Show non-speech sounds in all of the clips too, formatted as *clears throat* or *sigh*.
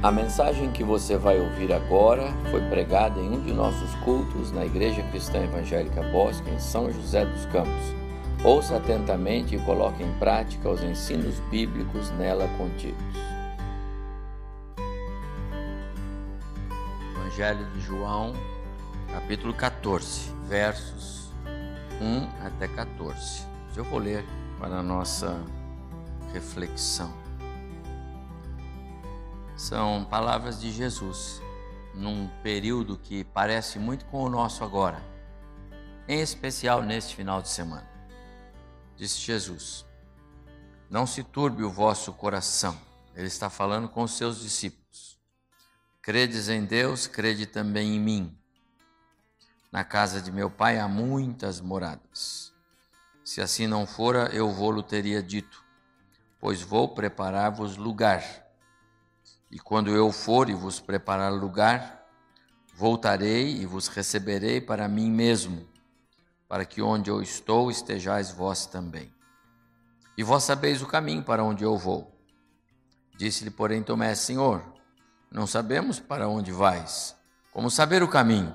A mensagem que você vai ouvir agora foi pregada em um de nossos cultos na Igreja Cristã Evangélica Bosque, em São José dos Campos. Ouça atentamente e coloque em prática os ensinos bíblicos nela contidos. Evangelho de João, capítulo 14, versos 1 até 14. Eu vou ler para a nossa reflexão. São palavras de Jesus num período que parece muito com o nosso agora, em especial neste final de semana. Disse Jesus: Não se turbe o vosso coração. Ele está falando com os seus discípulos. Credes em Deus, crede também em mim. Na casa de meu pai há muitas moradas. Se assim não fora, eu vou-lo teria dito, pois vou preparar-vos lugar. E quando eu for e vos preparar lugar, voltarei e vos receberei para mim mesmo, para que onde eu estou estejais vós também. E vós sabeis o caminho para onde eu vou. Disse-lhe, porém, Tomé: Senhor, não sabemos para onde vais. Como saber o caminho?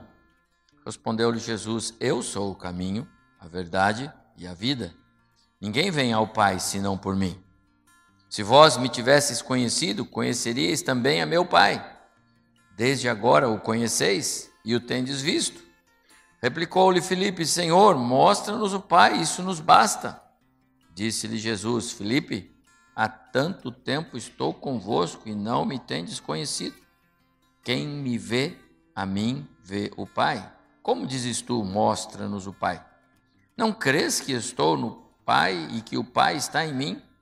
Respondeu-lhe Jesus: Eu sou o caminho, a verdade e a vida. Ninguém vem ao Pai senão por mim. Se vós me tivesses conhecido, conheceríeis também a meu Pai. Desde agora o conheceis e o tendes visto. Replicou-lhe Filipe: Senhor, mostra-nos o Pai, isso nos basta. Disse-lhe Jesus: Filipe, há tanto tempo estou convosco e não me tendes conhecido. Quem me vê, a mim vê o Pai. Como dizes tu, mostra-nos o Pai? Não crês que estou no Pai e que o Pai está em mim?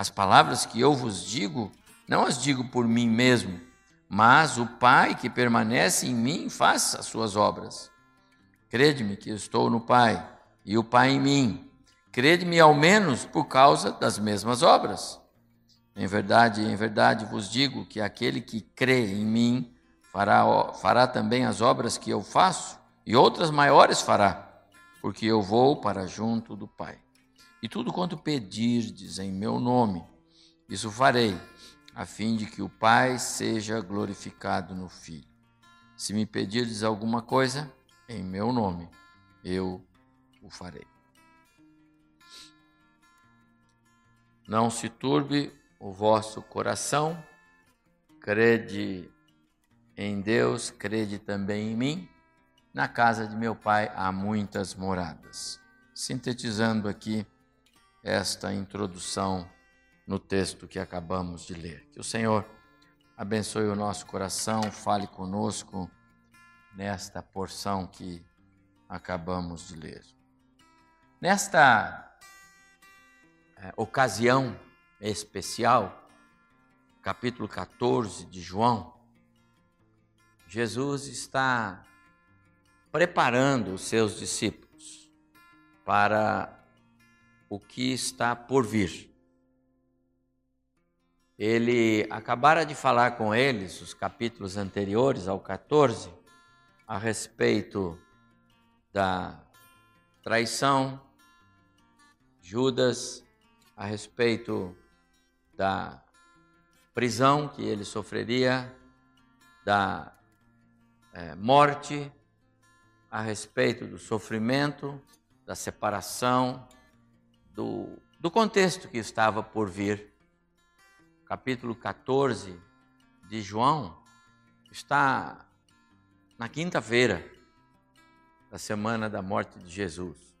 As palavras que eu vos digo, não as digo por mim mesmo, mas o Pai que permanece em mim faz as suas obras. Crede-me que estou no Pai e o Pai em mim. Crede-me ao menos por causa das mesmas obras. Em verdade, em verdade vos digo que aquele que crê em mim fará, fará também as obras que eu faço, e outras maiores fará, porque eu vou para junto do Pai. E tudo quanto pedirdes em meu nome, isso farei, a fim de que o Pai seja glorificado no Filho. Se me pedirdes alguma coisa, em meu nome, eu o farei. Não se turbe o vosso coração, crede em Deus, crede também em mim. Na casa de meu pai há muitas moradas. Sintetizando aqui, esta introdução no texto que acabamos de ler. Que o Senhor abençoe o nosso coração, fale conosco nesta porção que acabamos de ler. Nesta é, ocasião especial, capítulo 14 de João, Jesus está preparando os seus discípulos para o que está por vir. Ele acabara de falar com eles, os capítulos anteriores ao 14, a respeito da traição, Judas, a respeito da prisão que ele sofreria, da é, morte, a respeito do sofrimento, da separação, do, do contexto que estava por vir. Capítulo 14 de João está na quinta-feira da semana da morte de Jesus.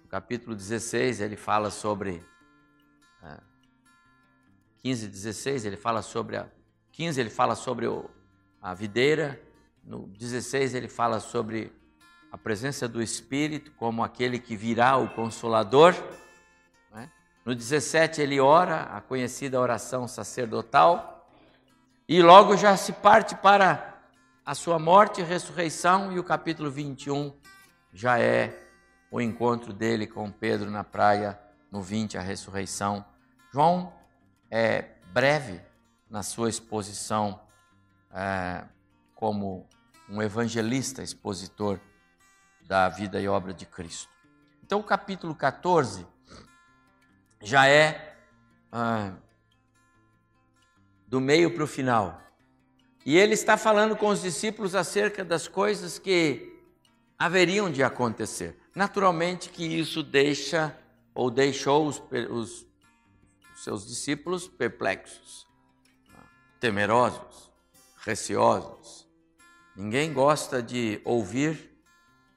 No capítulo 16 ele fala sobre. É, 15 e 16 ele fala sobre a. 15 ele fala sobre o, a videira. No 16 ele fala sobre a presença do Espírito como aquele que virá o Consolador. Né? No 17 ele ora, a conhecida oração sacerdotal, e logo já se parte para a sua morte e ressurreição, e o capítulo 21 já é o encontro dele com Pedro na praia, no 20, a ressurreição. João é breve na sua exposição é, como um evangelista expositor da vida e obra de Cristo. Então, o capítulo 14 já é ah, do meio para o final. E ele está falando com os discípulos acerca das coisas que haveriam de acontecer. Naturalmente que isso deixa ou deixou os, os, seus discípulos perplexos, temerosos, receosos. Ninguém gosta de ouvir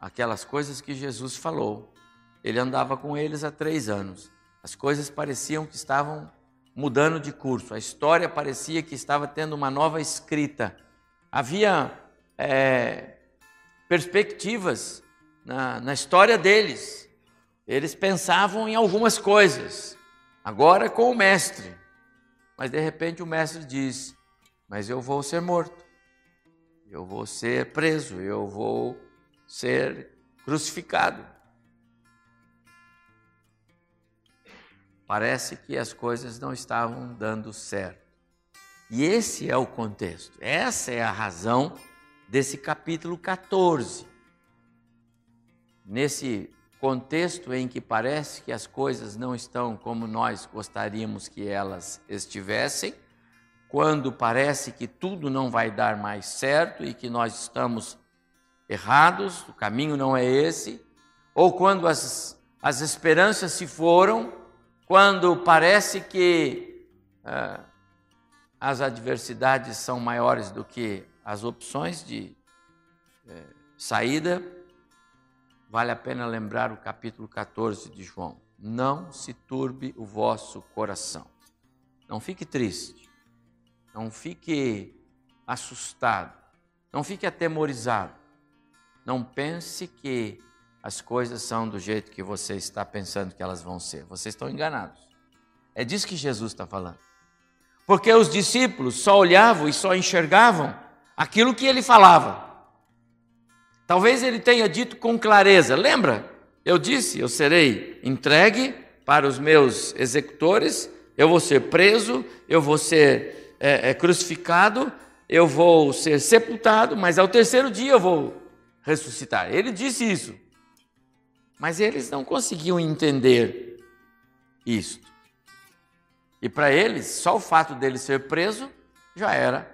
aquelas coisas que Jesus falou. Ele andava com eles há três anos. As coisas pareciam que estavam mudando de curso, a história parecia que estava tendo uma nova escrita. Havia é, perspectivas na, na história deles. Eles pensavam em algumas coisas, agora com o mestre. Mas de repente o mestre diz: Mas eu vou ser morto, eu vou ser preso, eu vou ser crucificado. Parece que as coisas não estavam dando certo. E esse é o contexto, essa é a razão desse capítulo 14. Nesse contexto em que parece que as coisas não estão como nós gostaríamos que elas estivessem, quando parece que tudo não vai dar mais certo e que nós estamos errados, o caminho não é esse, ou quando as, as esperanças se foram quando parece que ah, as adversidades são maiores do que as opções de eh, saída, vale a pena lembrar o capítulo 14 de João. Não se turbe o vosso coração. Não fique triste. Não fique assustado. Não fique atemorizado. Não pense que as coisas são do jeito que você está pensando que elas vão ser. Vocês estão enganados. É disso que Jesus está falando. Porque os discípulos só olhavam e só enxergavam aquilo que ele falava. Talvez ele tenha dito com clareza: lembra? Eu disse, eu serei entregue para os meus executores, eu vou ser preso, eu vou ser é, é, crucificado, eu vou ser sepultado, mas ao terceiro dia eu vou ressuscitar. Ele disse isso. Mas eles não conseguiam entender isto. E para eles, só o fato dele ser preso já era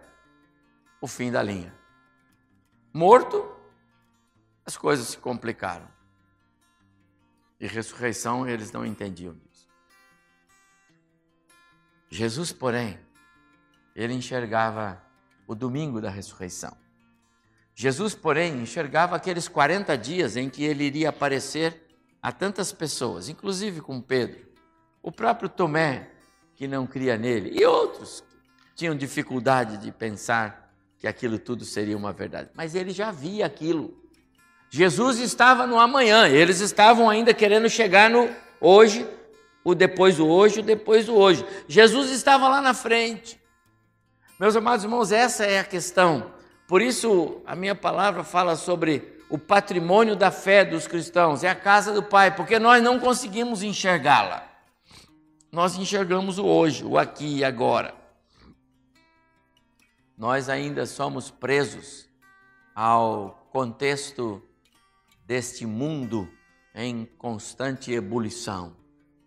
o fim da linha. Morto, as coisas se complicaram. E ressurreição, eles não entendiam disso. Jesus, porém, ele enxergava o domingo da ressurreição. Jesus, porém, enxergava aqueles 40 dias em que ele iria aparecer a tantas pessoas, inclusive com Pedro, o próprio Tomé, que não cria nele, e outros que tinham dificuldade de pensar que aquilo tudo seria uma verdade. Mas ele já via aquilo. Jesus estava no amanhã, eles estavam ainda querendo chegar no hoje, o depois do hoje, o depois do hoje. Jesus estava lá na frente. Meus amados irmãos, essa é a questão. Por isso, a minha palavra fala sobre o patrimônio da fé dos cristãos, é a casa do Pai, porque nós não conseguimos enxergá-la. Nós enxergamos o hoje, o aqui e agora. Nós ainda somos presos ao contexto deste mundo em constante ebulição.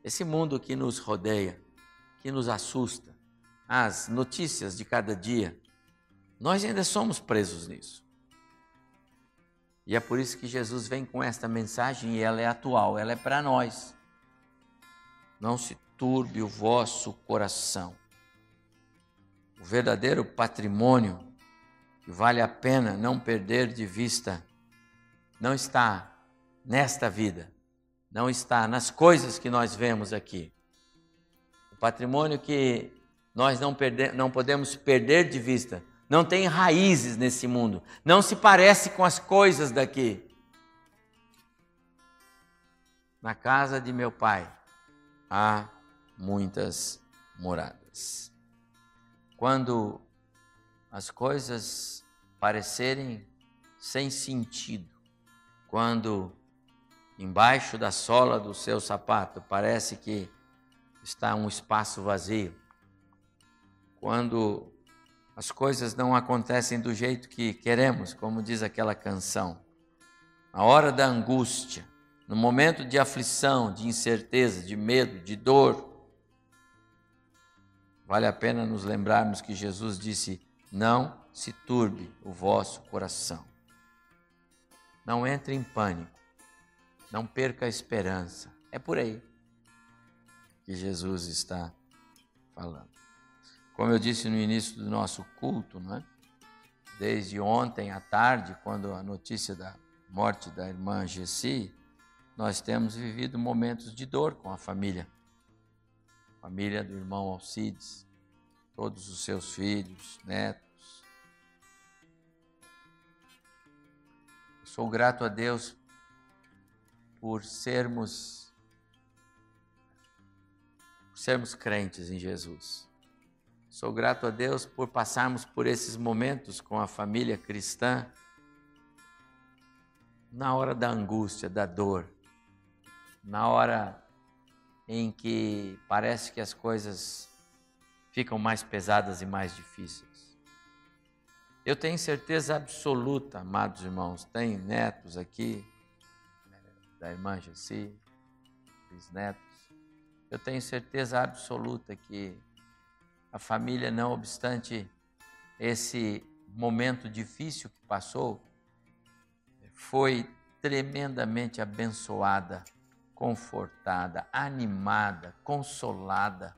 Esse mundo que nos rodeia, que nos assusta, as notícias de cada dia, nós ainda somos presos nisso. E é por isso que Jesus vem com esta mensagem e ela é atual, ela é para nós. Não se turbe o vosso coração. O verdadeiro patrimônio que vale a pena não perder de vista não está nesta vida, não está nas coisas que nós vemos aqui. O patrimônio que nós não, não podemos perder de vista não tem raízes nesse mundo, não se parece com as coisas daqui. Na casa de meu pai há muitas moradas. Quando as coisas parecerem sem sentido, quando embaixo da sola do seu sapato parece que está um espaço vazio, quando as coisas não acontecem do jeito que queremos, como diz aquela canção. Na hora da angústia, no momento de aflição, de incerteza, de medo, de dor, vale a pena nos lembrarmos que Jesus disse: Não se turbe o vosso coração. Não entre em pânico. Não perca a esperança. É por aí que Jesus está falando. Como eu disse no início do nosso culto, não é? desde ontem à tarde, quando a notícia da morte da irmã Gessi, nós temos vivido momentos de dor com a família. Família do irmão Alcides, todos os seus filhos, netos. Eu sou grato a Deus por sermos por sermos crentes em Jesus. Sou grato a Deus por passarmos por esses momentos com a família cristã na hora da angústia, da dor, na hora em que parece que as coisas ficam mais pesadas e mais difíceis. Eu tenho certeza absoluta, amados irmãos, tem netos aqui, da irmã Jessi, bisnetos. Eu tenho certeza absoluta que a família, não obstante esse momento difícil que passou, foi tremendamente abençoada confortada, animada, consolada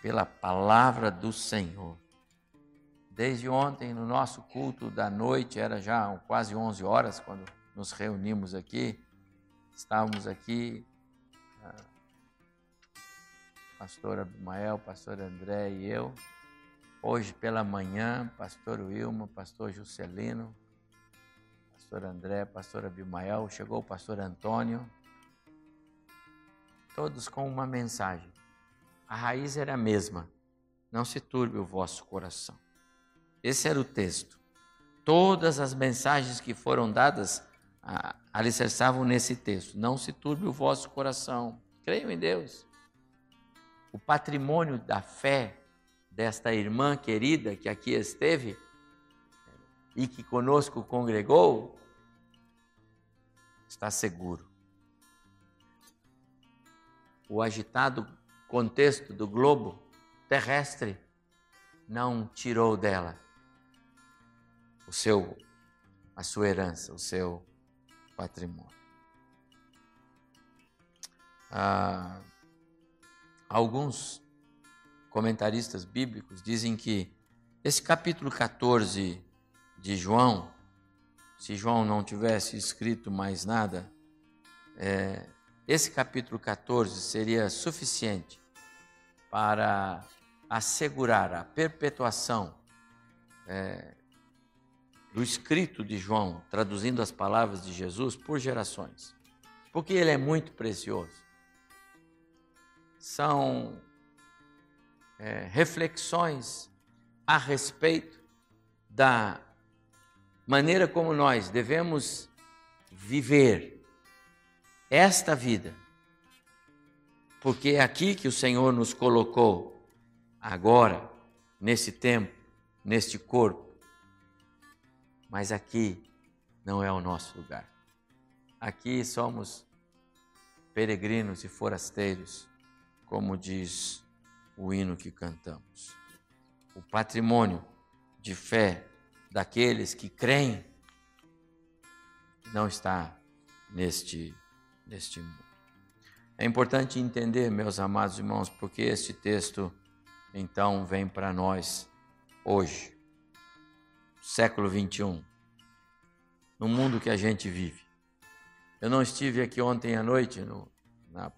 pela palavra do Senhor. Desde ontem, no nosso culto da noite, era já quase 11 horas quando nos reunimos aqui, estávamos aqui, pastor Abimael, pastor André e eu. Hoje pela manhã, pastor Wilma, pastor Juscelino, pastor André, pastor Abimael, chegou o pastor Antônio, todos com uma mensagem. A raiz era a mesma. Não se turbe o vosso coração. Esse era o texto. Todas as mensagens que foram dadas alicerçavam nesse texto. Não se turbe o vosso coração. Creiam em Deus. O patrimônio da fé desta irmã querida que aqui esteve e que conosco congregou está seguro o agitado contexto do globo terrestre não tirou dela o seu a sua herança, o seu patrimônio. Ah, alguns comentaristas bíblicos dizem que esse capítulo 14 de João, se João não tivesse escrito mais nada, é, esse capítulo 14 seria suficiente para assegurar a perpetuação é, do escrito de João, traduzindo as palavras de Jesus por gerações, porque ele é muito precioso. São é, reflexões a respeito da maneira como nós devemos viver esta vida. Porque é aqui que o Senhor nos colocou, agora, nesse tempo, neste corpo. Mas aqui não é o nosso lugar. Aqui somos peregrinos e forasteiros, como diz o hino que cantamos. O patrimônio de fé daqueles que creem não está neste deste mundo. É importante entender, meus amados irmãos, porque este texto então vem para nós hoje, século 21, no mundo que a gente vive. Eu não estive aqui ontem à noite no, na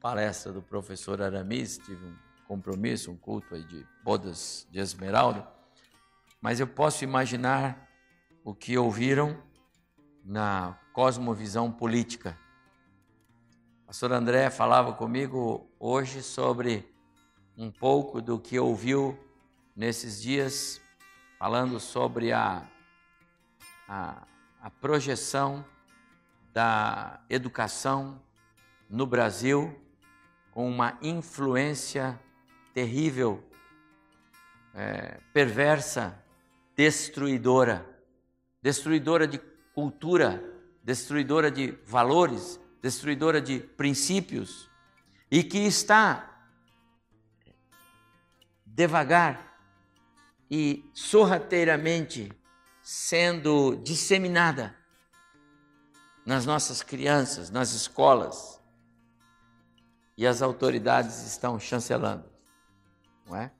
palestra do professor Aramis, tive um compromisso, um culto aí de bodas de esmeralda, mas eu posso imaginar o que ouviram na cosmovisão política. O pastor André falava comigo hoje sobre um pouco do que ouviu nesses dias, falando sobre a, a, a projeção da educação no Brasil uma influência terrível, é, perversa, destruidora, destruidora de cultura, destruidora de valores, destruidora de princípios, e que está devagar e sorrateiramente sendo disseminada nas nossas crianças, nas escolas. E as autoridades estão chancelando, não é?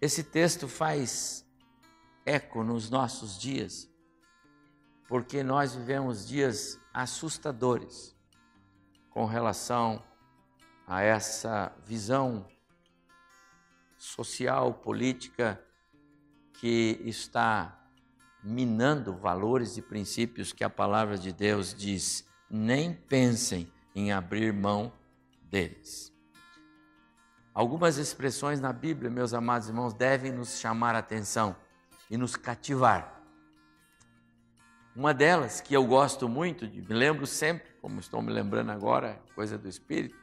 Esse texto faz eco nos nossos dias, porque nós vivemos dias assustadores com relação a essa visão social, política que está minando valores e princípios que a palavra de Deus diz, nem pensem em abrir mão deles. Algumas expressões na Bíblia, meus amados irmãos, devem nos chamar a atenção e nos cativar. Uma delas, que eu gosto muito, me lembro sempre, como estou me lembrando agora, coisa do Espírito,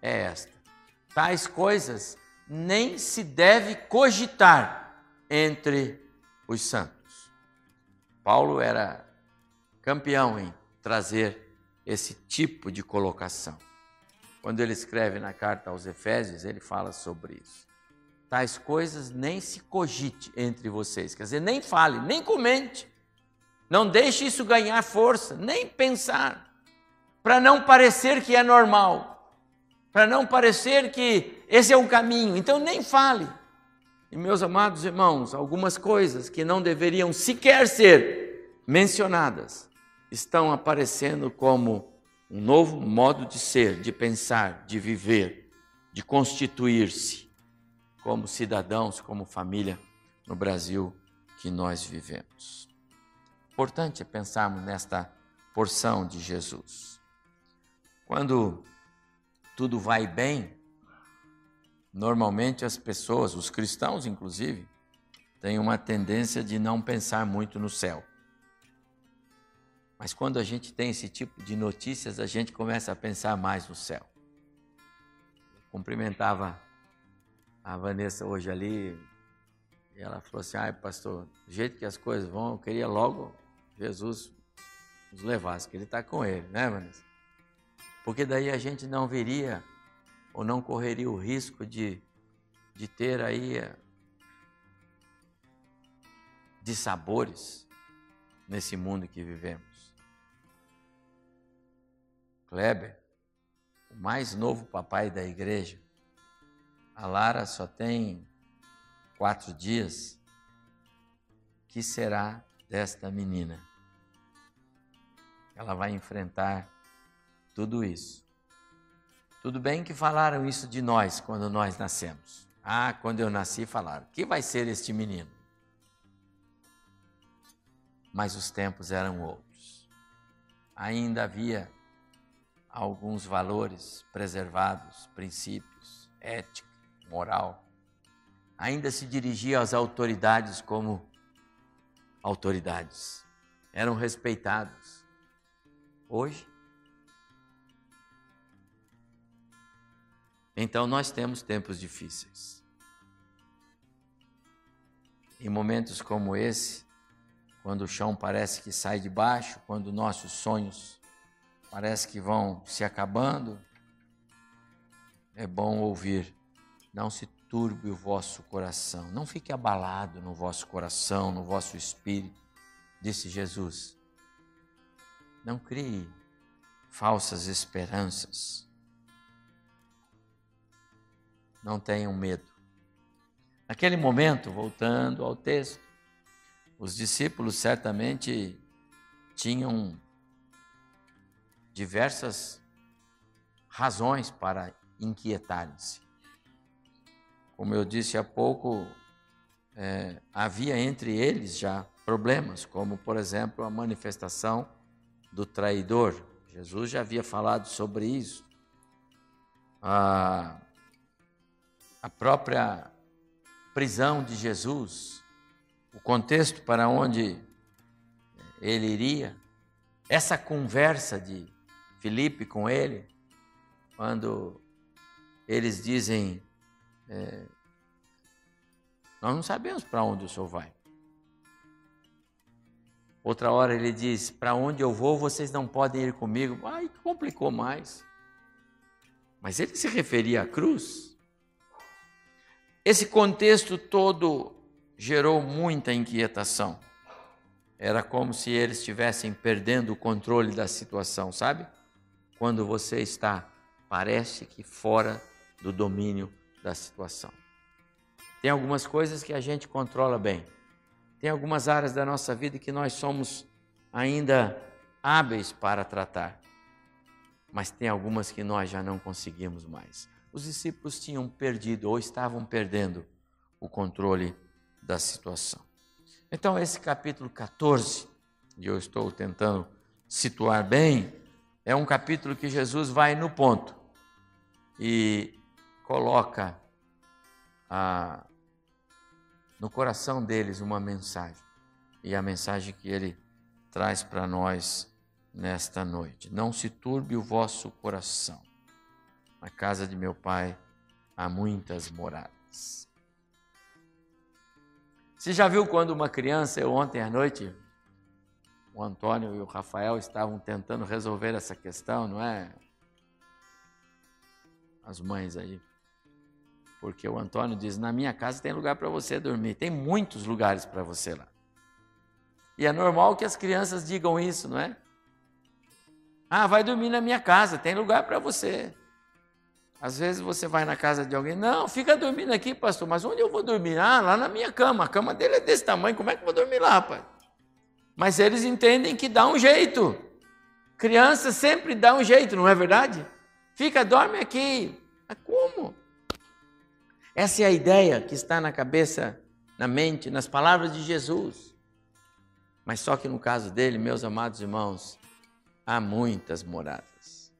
é esta: tais coisas nem se deve cogitar entre os santos. Paulo era campeão em trazer esse tipo de colocação. Quando ele escreve na carta aos Efésios, ele fala sobre isso. Tais coisas nem se cogite entre vocês, quer dizer, nem fale, nem comente. Não deixe isso ganhar força, nem pensar, para não parecer que é normal para não parecer que esse é o caminho. Então nem fale. E meus amados irmãos, algumas coisas que não deveriam sequer ser mencionadas estão aparecendo como um novo modo de ser, de pensar, de viver, de constituir-se como cidadãos, como família no Brasil que nós vivemos. Importante é pensarmos nesta porção de Jesus. Quando tudo vai bem, normalmente as pessoas, os cristãos inclusive, têm uma tendência de não pensar muito no céu. Mas quando a gente tem esse tipo de notícias, a gente começa a pensar mais no céu. Cumprimentava a Vanessa hoje ali, e ela falou assim: ai, pastor, do jeito que as coisas vão, eu queria logo Jesus nos levasse, que ele está com ele, né, Vanessa? porque daí a gente não veria ou não correria o risco de, de ter aí eh, de sabores nesse mundo que vivemos. Kleber, o mais novo papai da igreja, a Lara só tem quatro dias. Que será desta menina? Ela vai enfrentar tudo isso. Tudo bem que falaram isso de nós quando nós nascemos. Ah, quando eu nasci, falaram: que vai ser este menino? Mas os tempos eram outros. Ainda havia alguns valores preservados, princípios, ética, moral. Ainda se dirigia às autoridades como autoridades. Eram respeitados. Hoje, Então nós temos tempos difíceis. Em momentos como esse, quando o chão parece que sai de baixo, quando nossos sonhos parece que vão se acabando, é bom ouvir: não se turbe o vosso coração, não fique abalado no vosso coração, no vosso espírito, disse Jesus. Não crie falsas esperanças não tenham medo. Naquele momento, voltando ao texto, os discípulos certamente tinham diversas razões para inquietarem-se. Como eu disse há pouco, é, havia entre eles já problemas, como, por exemplo, a manifestação do traidor. Jesus já havia falado sobre isso. Ah, a própria prisão de Jesus, o contexto para onde ele iria, essa conversa de Filipe com ele, quando eles dizem: é, Nós não sabemos para onde o senhor vai. Outra hora ele diz: Para onde eu vou, vocês não podem ir comigo. Ai, complicou mais. Mas ele se referia à cruz. Esse contexto todo gerou muita inquietação. Era como se eles estivessem perdendo o controle da situação, sabe? Quando você está, parece que fora do domínio da situação. Tem algumas coisas que a gente controla bem. Tem algumas áreas da nossa vida que nós somos ainda hábeis para tratar. Mas tem algumas que nós já não conseguimos mais. Os discípulos tinham perdido ou estavam perdendo o controle da situação. Então, esse capítulo 14, e eu estou tentando situar bem, é um capítulo que Jesus vai no ponto e coloca a, no coração deles uma mensagem. E a mensagem que ele traz para nós nesta noite. Não se turbe o vosso coração. Na casa de meu pai há muitas moradas. Você já viu quando uma criança, eu ontem à noite, o Antônio e o Rafael estavam tentando resolver essa questão, não é? As mães aí. Porque o Antônio diz: Na minha casa tem lugar para você dormir. Tem muitos lugares para você lá. E é normal que as crianças digam isso, não é? Ah, vai dormir na minha casa, tem lugar para você. Às vezes você vai na casa de alguém, não, fica dormindo aqui, pastor, mas onde eu vou dormir? Ah, lá na minha cama. A cama dele é desse tamanho, como é que eu vou dormir lá, rapaz? Mas eles entendem que dá um jeito. Criança sempre dá um jeito, não é verdade? Fica, dorme aqui. Mas como? Essa é a ideia que está na cabeça, na mente, nas palavras de Jesus. Mas só que no caso dele, meus amados irmãos, há muitas moradas.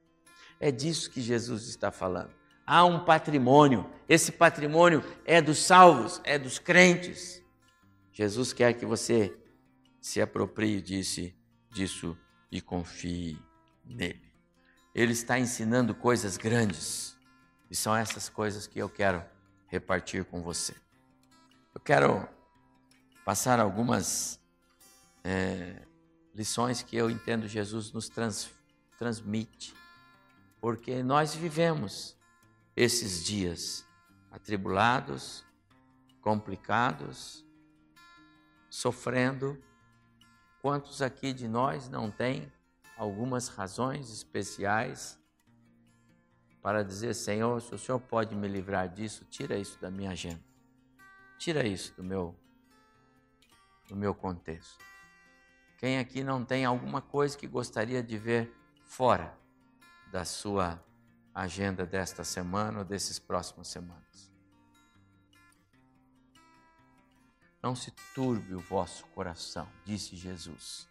É disso que Jesus está falando. Há um patrimônio, esse patrimônio é dos salvos, é dos crentes. Jesus quer que você se aproprie disso, disso e confie nele. Ele está ensinando coisas grandes e são essas coisas que eu quero repartir com você. Eu quero passar algumas é, lições que eu entendo Jesus nos trans, transmite, porque nós vivemos esses dias atribulados, complicados, sofrendo. Quantos aqui de nós não têm algumas razões especiais para dizer: Senhor, se o Senhor pode me livrar disso, tira isso da minha agenda, tira isso do meu, do meu contexto. Quem aqui não tem alguma coisa que gostaria de ver fora da sua agenda desta semana ou desses próximas semanas? Não se turbe o vosso coração, disse Jesus.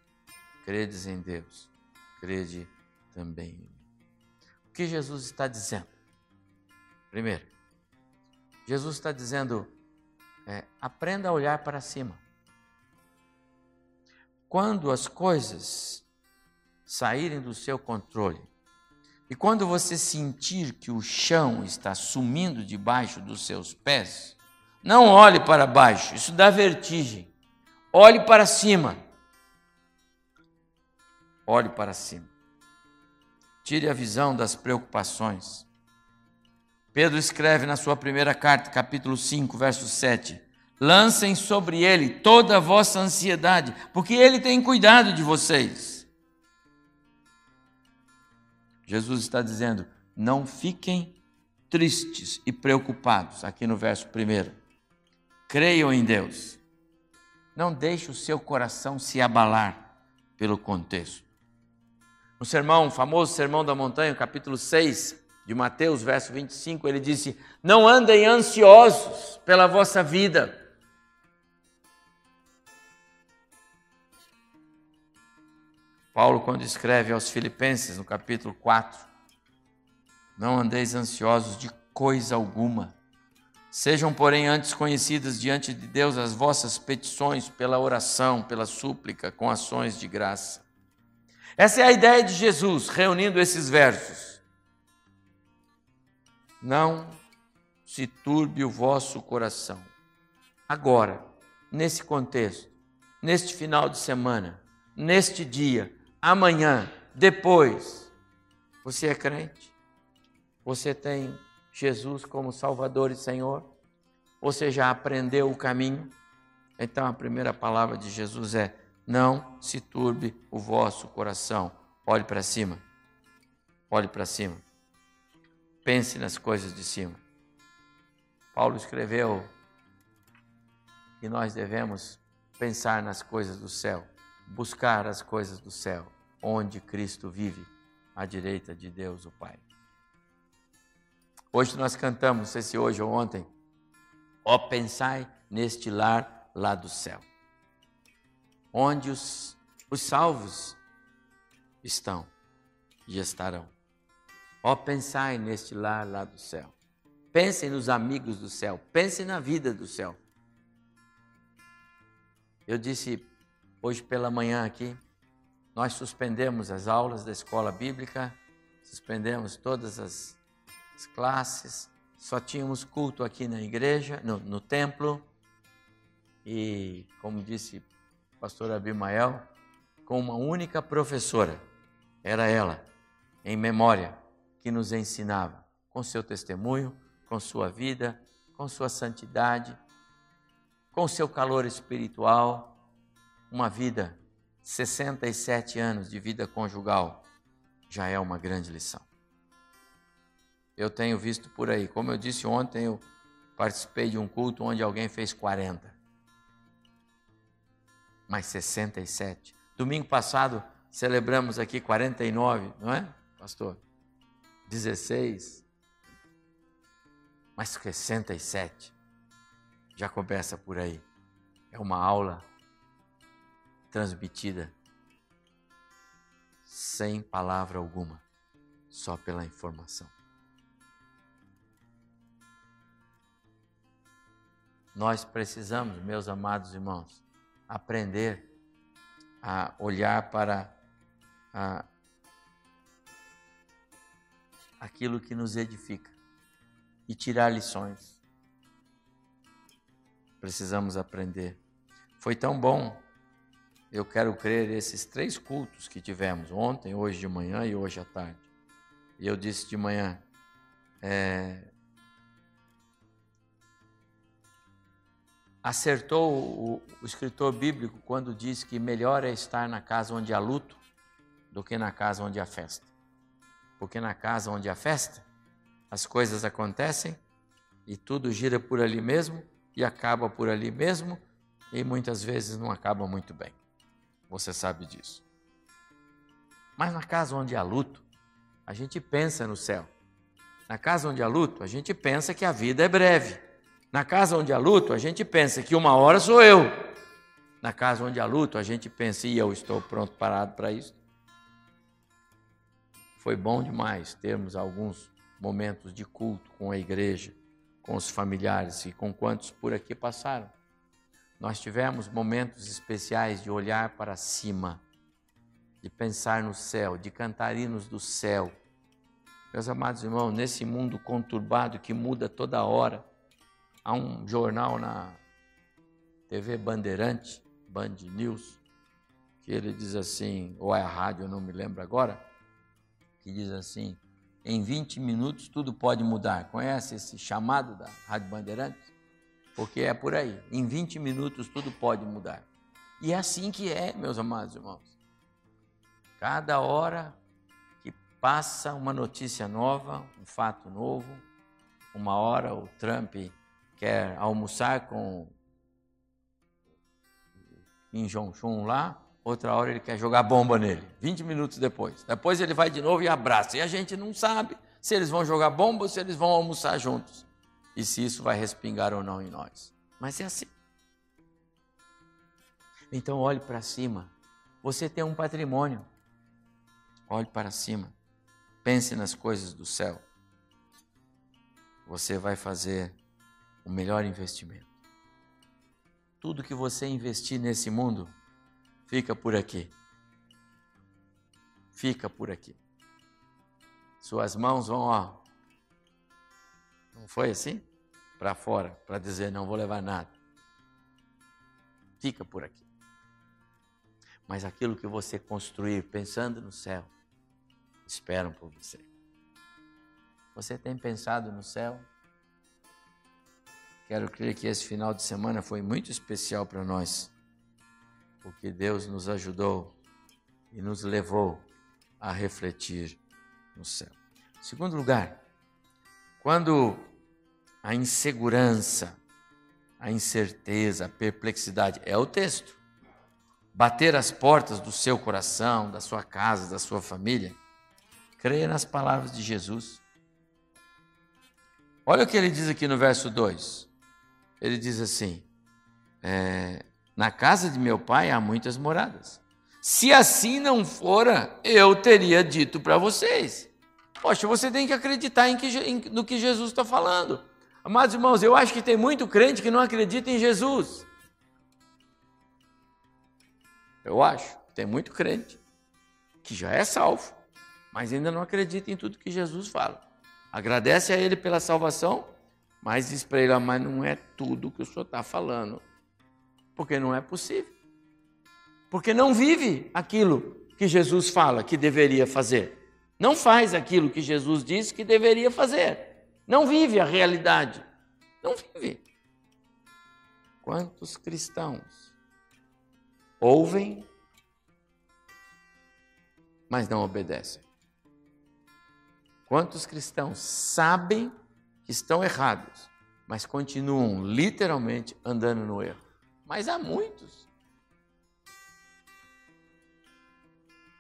Credes em Deus, crede também em mim que Jesus está dizendo? Primeiro, Jesus está dizendo: é, aprenda a olhar para cima. Quando as coisas saírem do seu controle, e quando você sentir que o chão está sumindo debaixo dos seus pés, não olhe para baixo, isso dá vertigem. Olhe para cima. Olhe para cima. Tire a visão das preocupações. Pedro escreve na sua primeira carta, capítulo 5, verso 7: Lancem sobre ele toda a vossa ansiedade, porque ele tem cuidado de vocês. Jesus está dizendo: não fiquem tristes e preocupados, aqui no verso 1. Creiam em Deus. Não deixe o seu coração se abalar pelo contexto. No sermão, o famoso Sermão da Montanha, capítulo 6 de Mateus, verso 25, ele disse: Não andem ansiosos pela vossa vida. Paulo, quando escreve aos Filipenses, no capítulo 4, não andeis ansiosos de coisa alguma. Sejam, porém, antes conhecidas diante de Deus as vossas petições pela oração, pela súplica, com ações de graça. Essa é a ideia de Jesus reunindo esses versos. Não se turbe o vosso coração. Agora, nesse contexto, neste final de semana, neste dia, amanhã, depois, você é crente? Você tem Jesus como Salvador e Senhor? Você já aprendeu o caminho? Então a primeira palavra de Jesus é: não se turbe o vosso coração. Olhe para cima. Olhe para cima. Pense nas coisas de cima. Paulo escreveu que nós devemos pensar nas coisas do céu, buscar as coisas do céu, onde Cristo vive, à direita de Deus, o Pai. Hoje nós cantamos, não sei se hoje ou ontem, ó pensai neste lar lá do céu, onde os, os salvos estão e estarão. Ó pensai neste lar lá do céu. Pensem nos amigos do céu, pensem na vida do céu. Eu disse hoje pela manhã aqui, nós suspendemos as aulas da escola bíblica, suspendemos todas as as classes, só tínhamos culto aqui na igreja, no, no templo, e, como disse o pastor Abimael, com uma única professora, era ela, em memória, que nos ensinava, com seu testemunho, com sua vida, com sua santidade, com seu calor espiritual, uma vida, 67 anos de vida conjugal, já é uma grande lição eu tenho visto por aí. Como eu disse ontem, eu participei de um culto onde alguém fez 40. Mais 67. Domingo passado celebramos aqui 49, não é, pastor? 16. Mas 67. Já começa por aí. É uma aula transmitida sem palavra alguma, só pela informação. Nós precisamos, meus amados irmãos, aprender a olhar para a, aquilo que nos edifica e tirar lições. Precisamos aprender. Foi tão bom, eu quero crer, esses três cultos que tivemos, ontem, hoje de manhã e hoje à tarde. E eu disse de manhã, é, acertou o, o, escritor bíblico quando diz que melhor é estar na casa onde há luto do que na casa onde há festa. Porque na casa onde há festa, as coisas acontecem e tudo gira por ali mesmo e acaba por ali mesmo e muitas vezes não acaba muito bem. Você sabe disso. Mas na casa onde há luto, a gente pensa no céu. Na casa onde há luto, a gente pensa que a vida é breve. Na casa onde há luto, a gente pensa que uma hora sou eu. Na casa onde há luto, a gente pensa, e eu estou pronto, parado para isso. Foi bom demais termos alguns momentos de culto com a igreja, com os familiares e com quantos por aqui passaram. Nós tivemos momentos especiais de olhar para cima, de pensar no céu, de cantar hinos do céu. Meus amados irmãos, nesse mundo conturbado que muda toda hora, Há um jornal na TV Bandeirante, Band News, que ele diz assim, ou é a rádio, eu não me lembro agora, que diz assim: em 20 minutos tudo pode mudar. Conhece esse chamado da Rádio Bandeirantes? Porque é por aí. Em 20 minutos tudo pode mudar. E é assim que é, meus amados irmãos. Cada hora que passa uma notícia nova, um fato novo, uma hora o Trump quer almoçar com Kim Jong-un lá, outra hora ele quer jogar bomba nele, 20 minutos depois. Depois ele vai de novo e abraça. E a gente não sabe se eles vão jogar bomba ou se eles vão almoçar juntos. E se isso vai respingar ou não em nós. Mas é assim. Então olhe para cima. Você tem um patrimônio. Olhe para cima. Pense nas coisas do céu. Você vai fazer o melhor investimento. Tudo que você investir nesse mundo fica por aqui. Fica por aqui. Suas mãos vão, ó. Não foi assim? Para fora, para dizer não vou levar nada. Fica por aqui. Mas aquilo que você construir pensando no céu, esperam por você. Você tem pensado no céu? Quero crer que esse final de semana foi muito especial para nós, porque Deus nos ajudou e nos levou a refletir no céu. Segundo lugar, quando a insegurança, a incerteza, a perplexidade é o texto, bater as portas do seu coração, da sua casa, da sua família, creia nas palavras de Jesus. Olha o que ele diz aqui no verso 2. Ele diz assim: é, Na casa de meu pai há muitas moradas. Se assim não fora, eu teria dito para vocês. Poxa, você tem que acreditar em que, em, no que Jesus está falando. Amados irmãos, eu acho que tem muito crente que não acredita em Jesus. Eu acho. Tem muito crente que já é salvo, mas ainda não acredita em tudo que Jesus fala. Agradece a Ele pela salvação, mas diz para Ele: ah, mas não é tudo que o Senhor está falando, porque não é possível. Porque não vive aquilo que Jesus fala que deveria fazer. Não faz aquilo que Jesus disse que deveria fazer. Não vive a realidade. Não vive. Quantos cristãos ouvem, mas não obedecem? Quantos cristãos sabem estão errados, mas continuam literalmente andando no erro? Mas há muitos.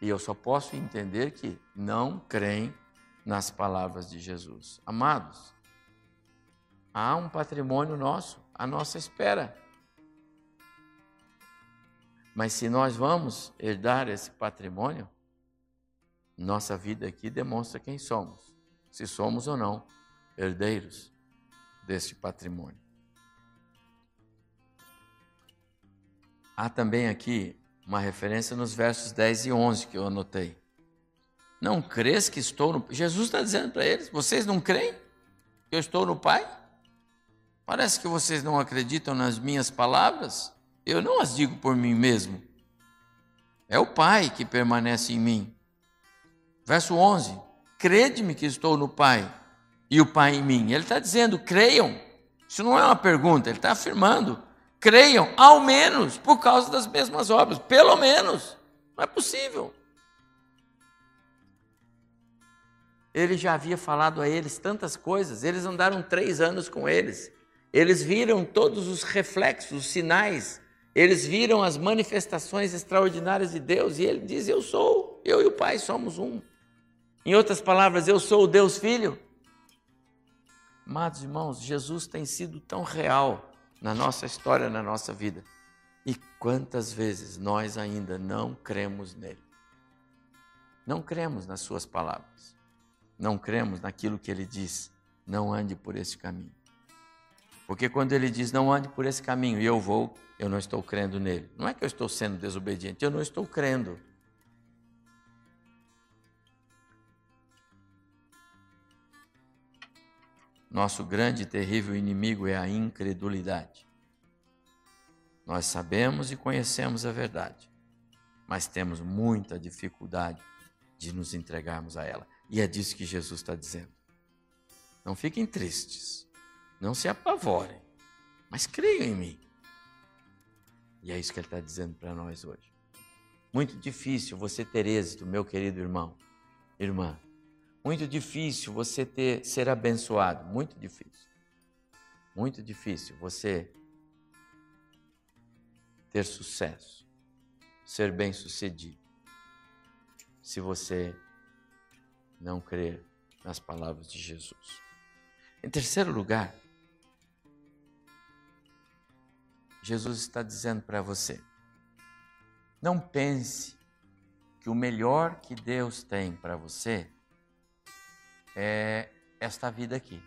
E eu só posso entender que não creem nas palavras de Jesus. Amados, há um patrimônio nosso à nossa espera. Mas se nós vamos herdar esse patrimônio, nossa vida aqui demonstra quem somos, se somos ou não herdeiros deste patrimônio. Há também aqui uma referência nos versos 10 e 11 que eu anotei. Não crês que estou no. Jesus está dizendo para eles: vocês não creem que eu estou no Pai? Parece que vocês não acreditam nas minhas palavras. Eu não as digo por mim mesmo. É o Pai que permanece em mim. Verso 11: Crede-me que estou no Pai e o Pai em mim. Ele está dizendo: creiam. Isso não é uma pergunta, ele está afirmando: creiam, ao menos por causa das mesmas obras. Pelo menos. Não é possível. Ele já havia falado a eles tantas coisas, eles andaram três anos com eles, eles viram todos os reflexos, os sinais, eles viram as manifestações extraordinárias de Deus, e ele diz: Eu sou, eu e o Pai somos um. Em outras palavras, eu sou o Deus Filho. Amados irmãos, Jesus tem sido tão real na nossa história, na nossa vida. E quantas vezes nós ainda não cremos nele? Não cremos nas suas palavras. Não cremos naquilo que ele diz. Não ande por esse caminho. Porque quando ele diz não ande por esse caminho e eu vou, eu não estou crendo nele. Não é que eu estou sendo desobediente, eu não estou crendo. Nosso grande e terrível inimigo é a incredulidade. Nós sabemos e conhecemos a verdade, mas temos muita dificuldade de nos entregarmos a ela. E é disso que Jesus está dizendo. Não fiquem tristes, não se apavorem, mas creiam em mim. E é isso que ele está dizendo para nós hoje. Muito difícil você ter êxito, meu querido irmão, irmã, muito difícil você ter ser abençoado, muito difícil. Muito difícil você ter sucesso, ser bem-sucedido. Se você não crer nas palavras de Jesus. Em terceiro lugar, Jesus está dizendo para você: não pense que o melhor que Deus tem para você é esta vida aqui.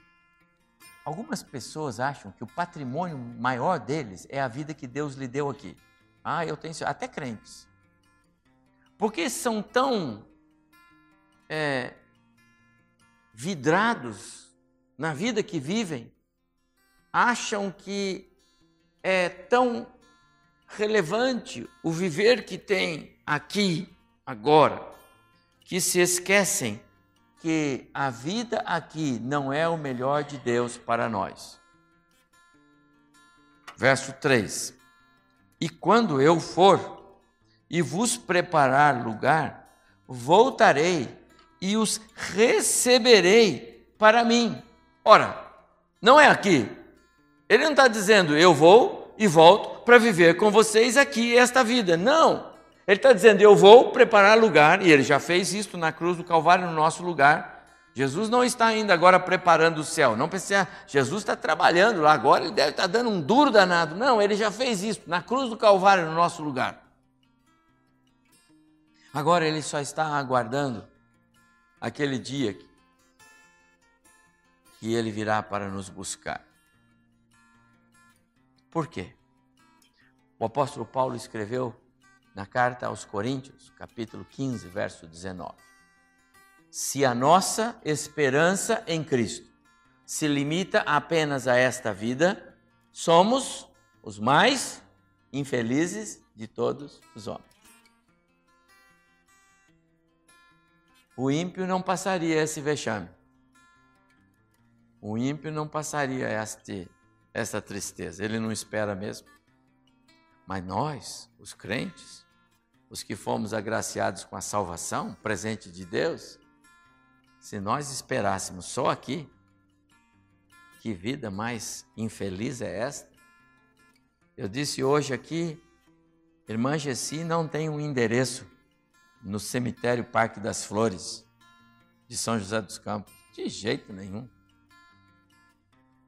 Algumas pessoas acham que o patrimônio maior deles é a vida que Deus lhe deu aqui. Ah, eu tenho até crentes. Porque são tão é, vidrados na vida que vivem, acham que é tão relevante o viver que tem aqui, agora, que se esquecem que a vida aqui não é o melhor de Deus para nós. Verso 3: E quando eu for e vos preparar lugar, voltarei e os receberei para mim. Ora, não é aqui. Ele não está dizendo eu vou e volto para viver com vocês aqui esta vida. Não. Ele está dizendo eu vou preparar lugar, e ele já fez isso na cruz do Calvário, no nosso lugar Jesus não está ainda agora preparando o céu. Não precisa. Jesus está trabalhando lá agora, ele deve estar dando um duro danado. Não, ele já fez isso na cruz do Calvário, no nosso lugar. Agora ele só está aguardando aquele dia que ele virá para nos buscar. Por quê? O apóstolo Paulo escreveu na carta aos Coríntios, capítulo 15, verso 19 se a nossa esperança em Cristo se limita apenas a esta vida, somos os mais infelizes de todos os homens. O ímpio não passaria esse vexame. O ímpio não passaria este, essa tristeza. Ele não espera mesmo. Mas nós, os crentes, os que fomos agraciados com a salvação, presente de Deus, se nós esperássemos só aqui, que vida mais infeliz é esta? Eu disse hoje aqui, irmã Gessi não tem um endereço no cemitério Parque das Flores de São José dos Campos, de jeito nenhum.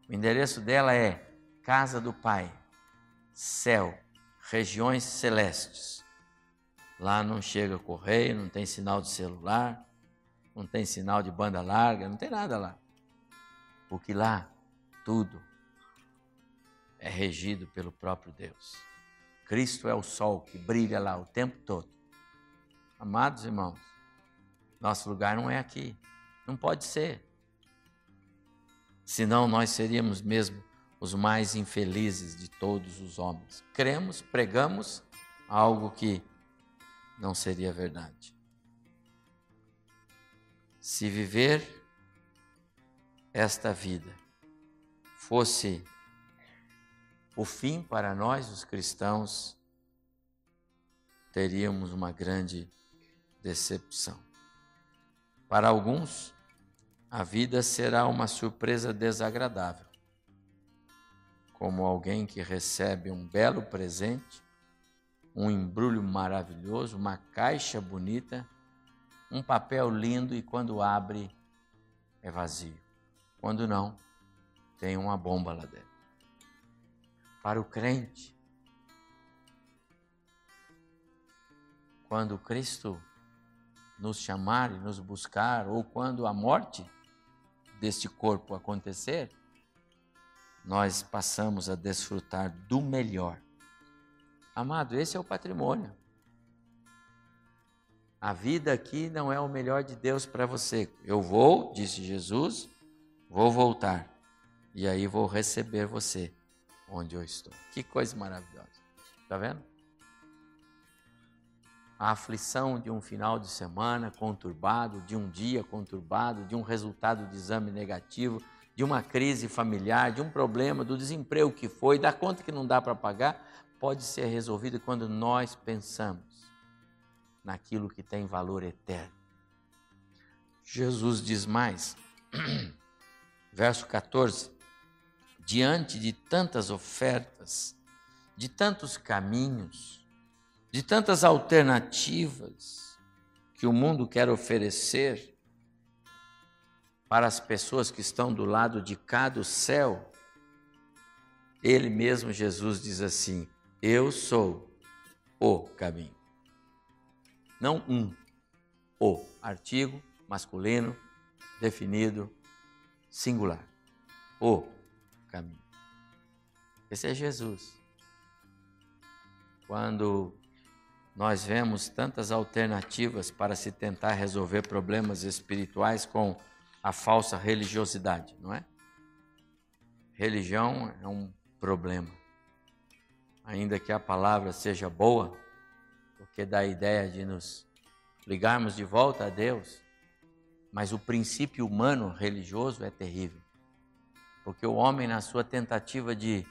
O endereço dela é Casa do Pai, Céu, Regiões Celestes. Lá não chega correio, não tem sinal de celular, não tem sinal de banda larga, não tem nada lá. Porque lá tudo é regido pelo próprio Deus. Cristo é o sol que brilha lá o tempo todo. Amados irmãos, nosso lugar não é aqui. Não pode ser. Senão nós seríamos mesmo os mais infelizes de todos os homens. Cremos, pregamos algo que não seria verdade. Se viver esta vida fosse o fim para nós, os cristãos, teríamos uma grande decepção. Para alguns, a vida será uma surpresa desagradável, como alguém que recebe um belo presente, um embrulho maravilhoso, uma caixa bonita um papel lindo e quando abre é vazio. Quando não, tem uma bomba lá dentro. Para o crente, quando Cristo nos chamar e nos buscar, ou quando a morte deste corpo acontecer, nós passamos a desfrutar do melhor. Amado, esse é o patrimônio. A vida aqui não é o melhor de Deus para você. Eu vou, disse Jesus, vou voltar. E aí vou receber você onde eu estou. Que coisa maravilhosa. Está vendo? A aflição de um final de semana conturbado, de um dia conturbado, de um resultado de exame negativo, de uma crise familiar, de um problema, do desemprego que foi, da conta que não dá para pagar, pode ser resolvido quando nós pensamos naquilo que tem valor eterno. Jesus diz mais, *clears throat* verso 14: diante de tantas ofertas, de tantos caminhos, de tantas alternativas que o mundo quer oferecer para as pessoas que estão do lado de cá do céu, ele mesmo, Jesus, diz assim: Eu sou o caminho não um. O, artigo masculino, definido, singular. O caminho. Esse é Jesus. Quando nós vemos tantas alternativas para se tentar resolver problemas espirituais com a falsa religiosidade, não é? Religião é um problema. Ainda que a palavra seja boa, porque dá a ideia de nos ligarmos de volta a Deus, mas o princípio humano religioso é terrível. Porque o homem, na sua tentativa de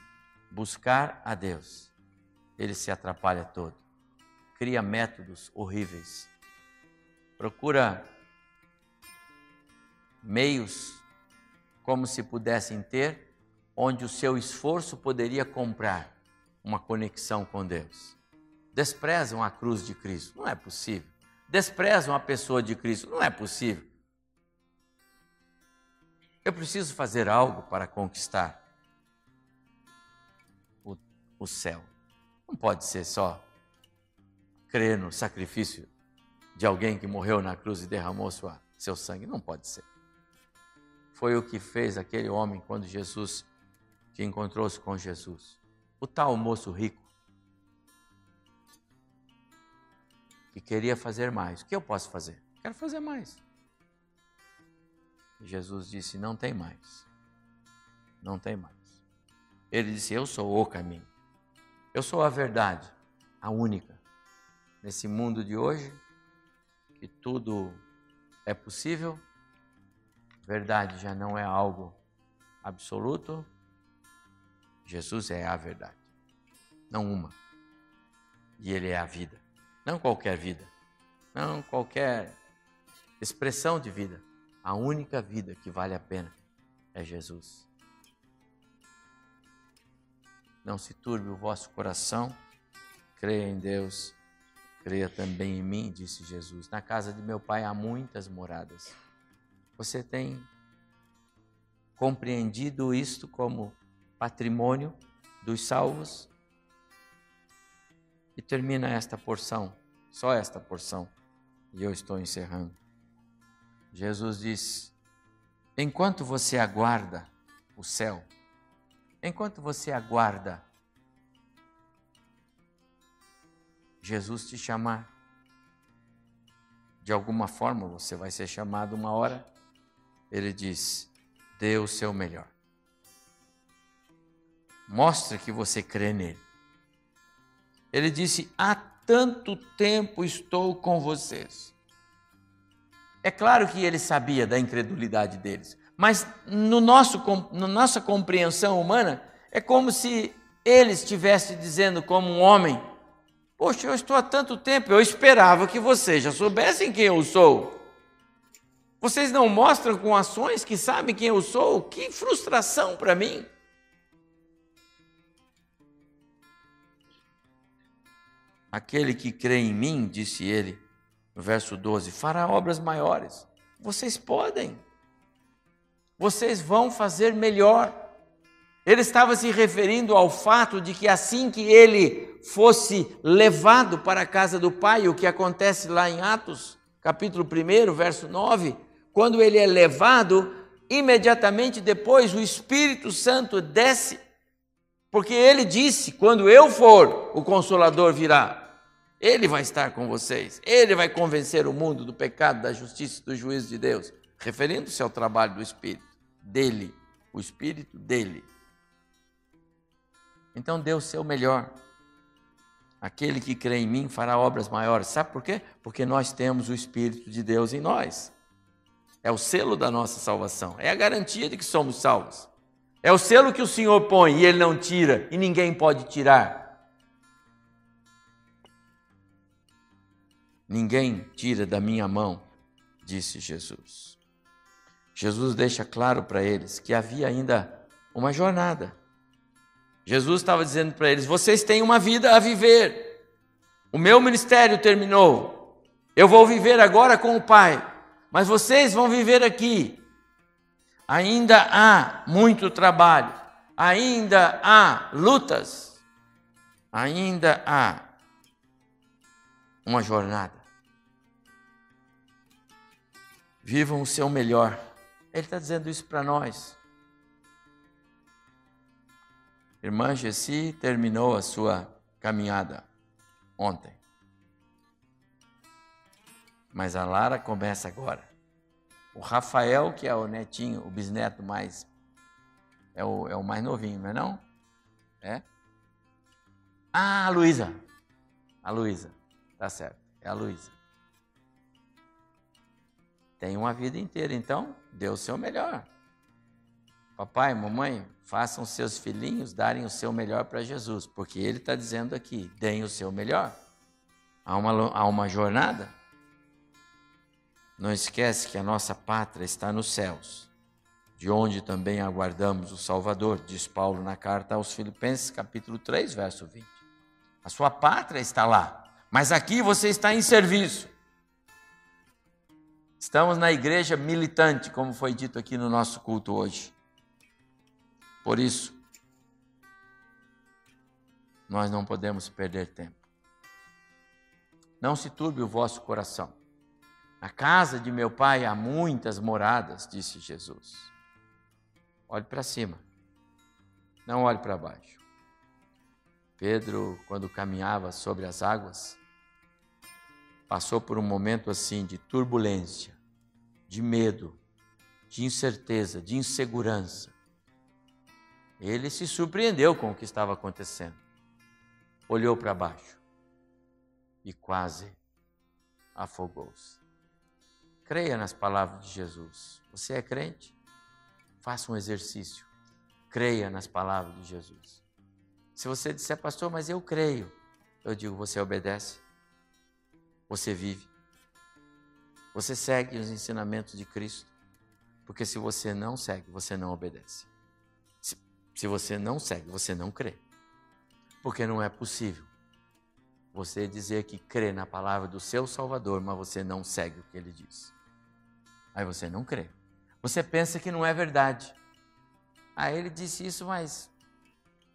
buscar a Deus, ele se atrapalha todo. Cria métodos horríveis. Procura meios como se pudessem ter, onde o seu esforço poderia comprar uma conexão com Deus. Desprezam a cruz de Cristo, não é possível. Desprezam a pessoa de Cristo, não é possível. Eu preciso fazer algo para conquistar o, o céu. Não pode ser só crer no sacrifício de alguém que morreu na cruz e derramou sua, seu sangue. Não pode ser. Foi o que fez aquele homem quando Jesus que encontrou-se com Jesus. O tal moço rico que queria fazer mais. O que eu posso fazer? Quero fazer mais. Jesus disse: Não tem mais. Não tem mais. Ele disse: Eu sou o caminho. Eu sou a verdade, a única. Nesse mundo de hoje, que tudo é possível, verdade já não é algo absoluto. Jesus é a verdade, não uma. E Ele é a vida, não qualquer vida, não qualquer expressão de vida a única vida que vale a pena é Jesus. Não se turbe o vosso coração, creia em Deus, creia também em mim, disse Jesus. Na casa de meu pai há muitas moradas. Você tem compreendido isto como patrimônio dos salvos? E termina esta porção, só esta porção, e eu estou encerrando. Jesus diz: enquanto você aguarda o céu, enquanto você aguarda Jesus te chamar, de alguma forma você vai ser chamado uma hora, ele diz: dê o seu melhor. Mostre que você crê nele. Ele disse: há tanto tempo estou com vocês é claro que ele sabia da incredulidade deles, mas no nosso, na nossa compreensão humana, é como se ele estivesse dizendo, como um homem: Poxa, eu estou há tanto tempo, eu esperava que vocês já soubessem quem eu sou. Vocês não mostram com ações que sabem quem eu sou? Que frustração para mim. Aquele que crê em mim, disse ele, no verso 12: fará obras maiores. Vocês podem. Vocês vão fazer melhor. Ele estava se referindo ao fato de que assim que ele fosse levado para a casa do Pai, o que acontece lá em Atos, capítulo 1, verso 9, quando ele é levado, imediatamente depois o Espírito Santo desce, porque ele disse: Quando eu for, o Consolador virá. Ele vai estar com vocês. Ele vai convencer o mundo do pecado, da justiça e do juízo de Deus, referindo-se ao trabalho do Espírito, dele, o Espírito dele. Então dê o seu melhor. Aquele que crê em mim fará obras maiores. Sabe por quê? Porque nós temos o Espírito de Deus em nós. É o selo da nossa salvação. É a garantia de que somos salvos. É o selo que o Senhor põe e Ele não tira, e ninguém pode tirar. Ninguém tira da minha mão, disse Jesus. Jesus deixa claro para eles que havia ainda uma jornada. Jesus estava dizendo para eles: vocês têm uma vida a viver. O meu ministério terminou. Eu vou viver agora com o Pai, mas vocês vão viver aqui. Ainda há muito trabalho, ainda há lutas, ainda há uma jornada. Vivam o seu melhor. Ele está dizendo isso para nós. Irmã Gessi terminou a sua caminhada ontem. Mas a Lara começa agora. O Rafael, que é o netinho, o bisneto mais. É o, é o mais novinho, não é não? É? Ah, a Luísa. A Luísa. Tá certo. É a Luísa. Tem uma vida inteira, então dê o seu melhor. Papai, mamãe, façam seus filhinhos darem o seu melhor para Jesus, porque ele está dizendo aqui: deem o seu melhor. Há uma, há uma jornada. Não esquece que a nossa pátria está nos céus, de onde também aguardamos o Salvador, diz Paulo na carta aos Filipenses, capítulo 3, verso 20. A sua pátria está lá, mas aqui você está em serviço. Estamos na igreja militante, como foi dito aqui no nosso culto hoje. Por isso, nós não podemos perder tempo. Não se turbe o vosso coração. Na casa de meu pai há muitas moradas, disse Jesus. Olhe para cima, não olhe para baixo. Pedro, quando caminhava sobre as águas, passou por um momento assim de turbulência, de medo, de incerteza, de insegurança. Ele se surpreendeu com o que estava acontecendo. Olhou para baixo e quase afogou-se. Creia nas palavras de Jesus. Você é crente? Faça um exercício. Creia nas palavras de Jesus. Se você disser, pastor, mas eu creio, eu digo, você obedece, você vive, você segue os ensinamentos de Cristo, porque se você não segue, você não obedece. Se, se você não segue, você não crê, porque não é possível você dizer que crê na palavra do seu Salvador, mas você não segue o que ele diz. Aí você não crê. Você pensa que não é verdade. Aí ele disse isso, mas,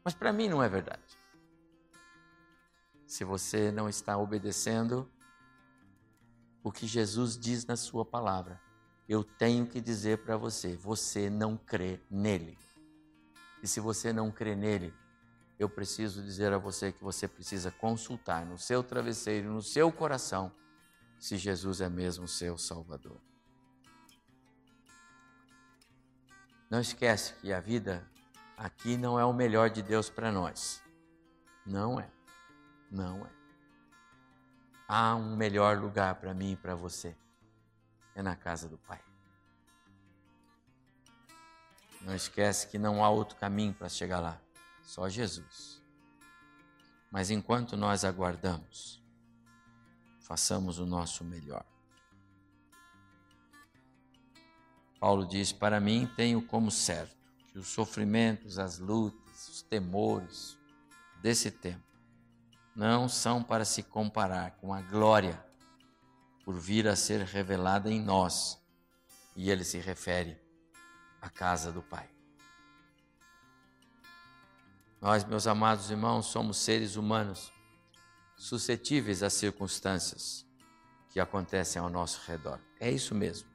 mas para mim não é verdade. Se você não está obedecendo o que Jesus diz na sua palavra, eu tenho que dizer para você: você não crê nele. E se você não crê nele, eu preciso dizer a você que você precisa consultar no seu travesseiro, no seu coração, se Jesus é mesmo seu Salvador. Não esquece que a vida aqui não é o melhor de Deus para nós. Não é. Não é. Há um melhor lugar para mim e para você. É na casa do Pai. Não esquece que não há outro caminho para chegar lá. Só Jesus. Mas enquanto nós aguardamos, façamos o nosso melhor. Paulo diz: Para mim tenho como certo que os sofrimentos, as lutas, os temores desse tempo não são para se comparar com a glória por vir a ser revelada em nós. E ele se refere à casa do Pai. Nós, meus amados irmãos, somos seres humanos suscetíveis às circunstâncias que acontecem ao nosso redor. É isso mesmo.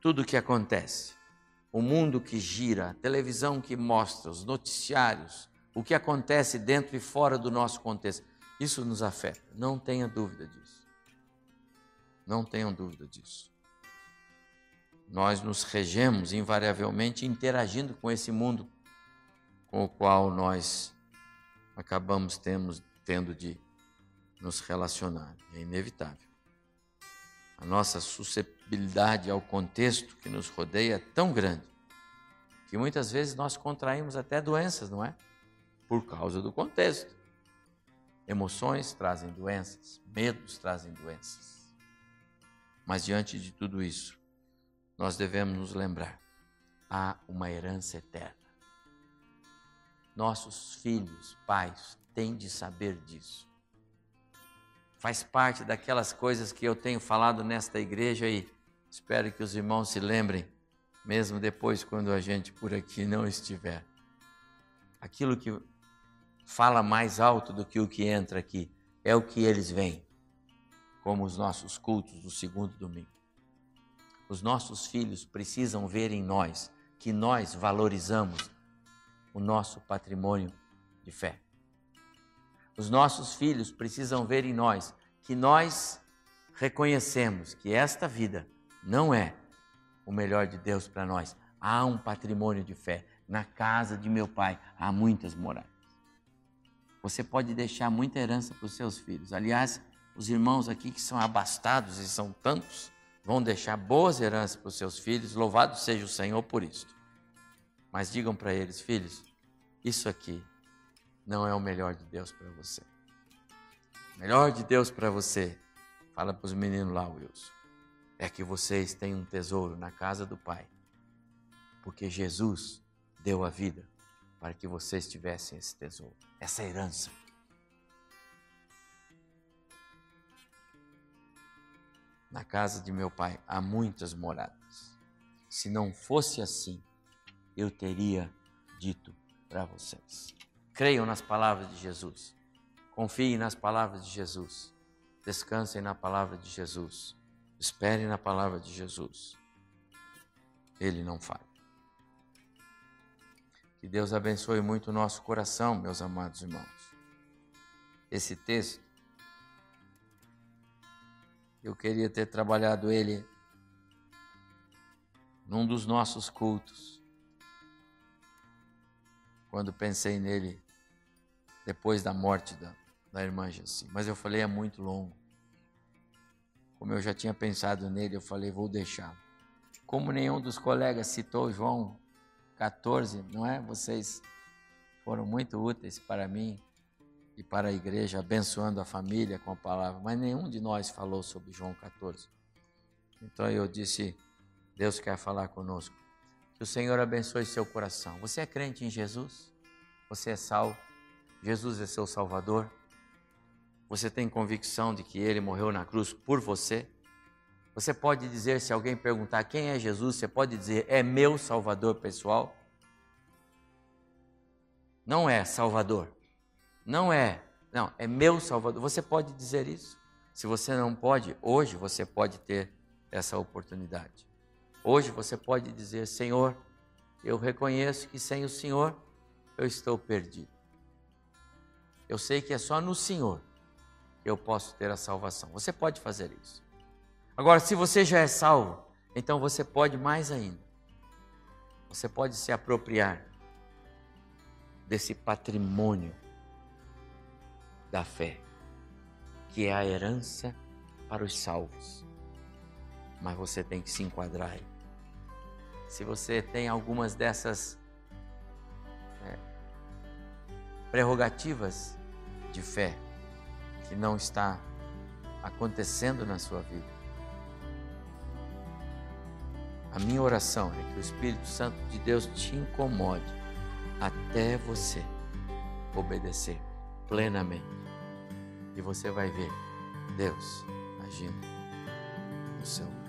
Tudo o que acontece, o mundo que gira, a televisão que mostra, os noticiários, o que acontece dentro e fora do nosso contexto, isso nos afeta. Não tenha dúvida disso. Não tenham dúvida disso. Nós nos regemos invariavelmente interagindo com esse mundo com o qual nós acabamos temos, tendo de nos relacionar. É inevitável. A nossa susceptibilidade ao contexto que nos rodeia é tão grande que muitas vezes nós contraímos até doenças, não é? Por causa do contexto. Emoções trazem doenças, medos trazem doenças. Mas diante de tudo isso, nós devemos nos lembrar: há uma herança eterna. Nossos filhos, pais, têm de saber disso. Faz parte daquelas coisas que eu tenho falado nesta igreja e espero que os irmãos se lembrem, mesmo depois, quando a gente por aqui não estiver. Aquilo que fala mais alto do que o que entra aqui é o que eles veem, como os nossos cultos do segundo domingo. Os nossos filhos precisam ver em nós que nós valorizamos o nosso patrimônio de fé. Os nossos filhos precisam ver em nós que nós reconhecemos que esta vida não é o melhor de Deus para nós. Há um patrimônio de fé. Na casa de meu pai há muitas moradas. Você pode deixar muita herança para os seus filhos. Aliás, os irmãos aqui que são abastados e são tantos, vão deixar boas heranças para os seus filhos. Louvado seja o Senhor por isso. Mas digam para eles, filhos, isso aqui não é o melhor de Deus para você. O melhor de Deus para você, fala para os meninos lá, Wilson, é que vocês têm um tesouro na casa do Pai. Porque Jesus deu a vida para que vocês tivessem esse tesouro, essa herança. Na casa de meu pai há muitas moradas. Se não fosse assim, eu teria dito para vocês. Creiam nas palavras de Jesus. Confiem nas palavras de Jesus. Descansem na palavra de Jesus. Esperem na palavra de Jesus. Ele não falha. Que Deus abençoe muito o nosso coração, meus amados irmãos. Esse texto, eu queria ter trabalhado ele num dos nossos cultos quando pensei nele depois da morte da, da irmã Jessi. Mas eu falei, é muito longo. Como eu já tinha pensado nele, eu falei, vou deixar. Como nenhum dos colegas citou João 14, não é? Vocês foram muito úteis para mim e para a igreja, abençoando a família com a palavra, mas nenhum de nós falou sobre João 14. Então eu disse, Deus quer falar conosco. Que o Senhor abençoe seu coração. Você é crente em Jesus? Você é salvo? Jesus é seu Salvador? Você tem convicção de que Ele morreu na cruz por você? Você pode dizer, se alguém perguntar quem é Jesus, você pode dizer, é meu Salvador pessoal? Não é Salvador. Não é. Não, é meu Salvador. Você pode dizer isso? Se você não pode, hoje você pode ter essa oportunidade. Hoje você pode dizer: Senhor, eu reconheço que sem o Senhor eu estou perdido. Eu sei que é só no Senhor que eu posso ter a salvação. Você pode fazer isso. Agora, se você já é salvo, então você pode mais ainda. Você pode se apropriar desse patrimônio da fé, que é a herança para os salvos. Mas você tem que se enquadrar aí se você tem algumas dessas é, prerrogativas de fé que não está acontecendo na sua vida. A minha oração é que o Espírito Santo de Deus te incomode até você obedecer plenamente. E você vai ver Deus agindo no seu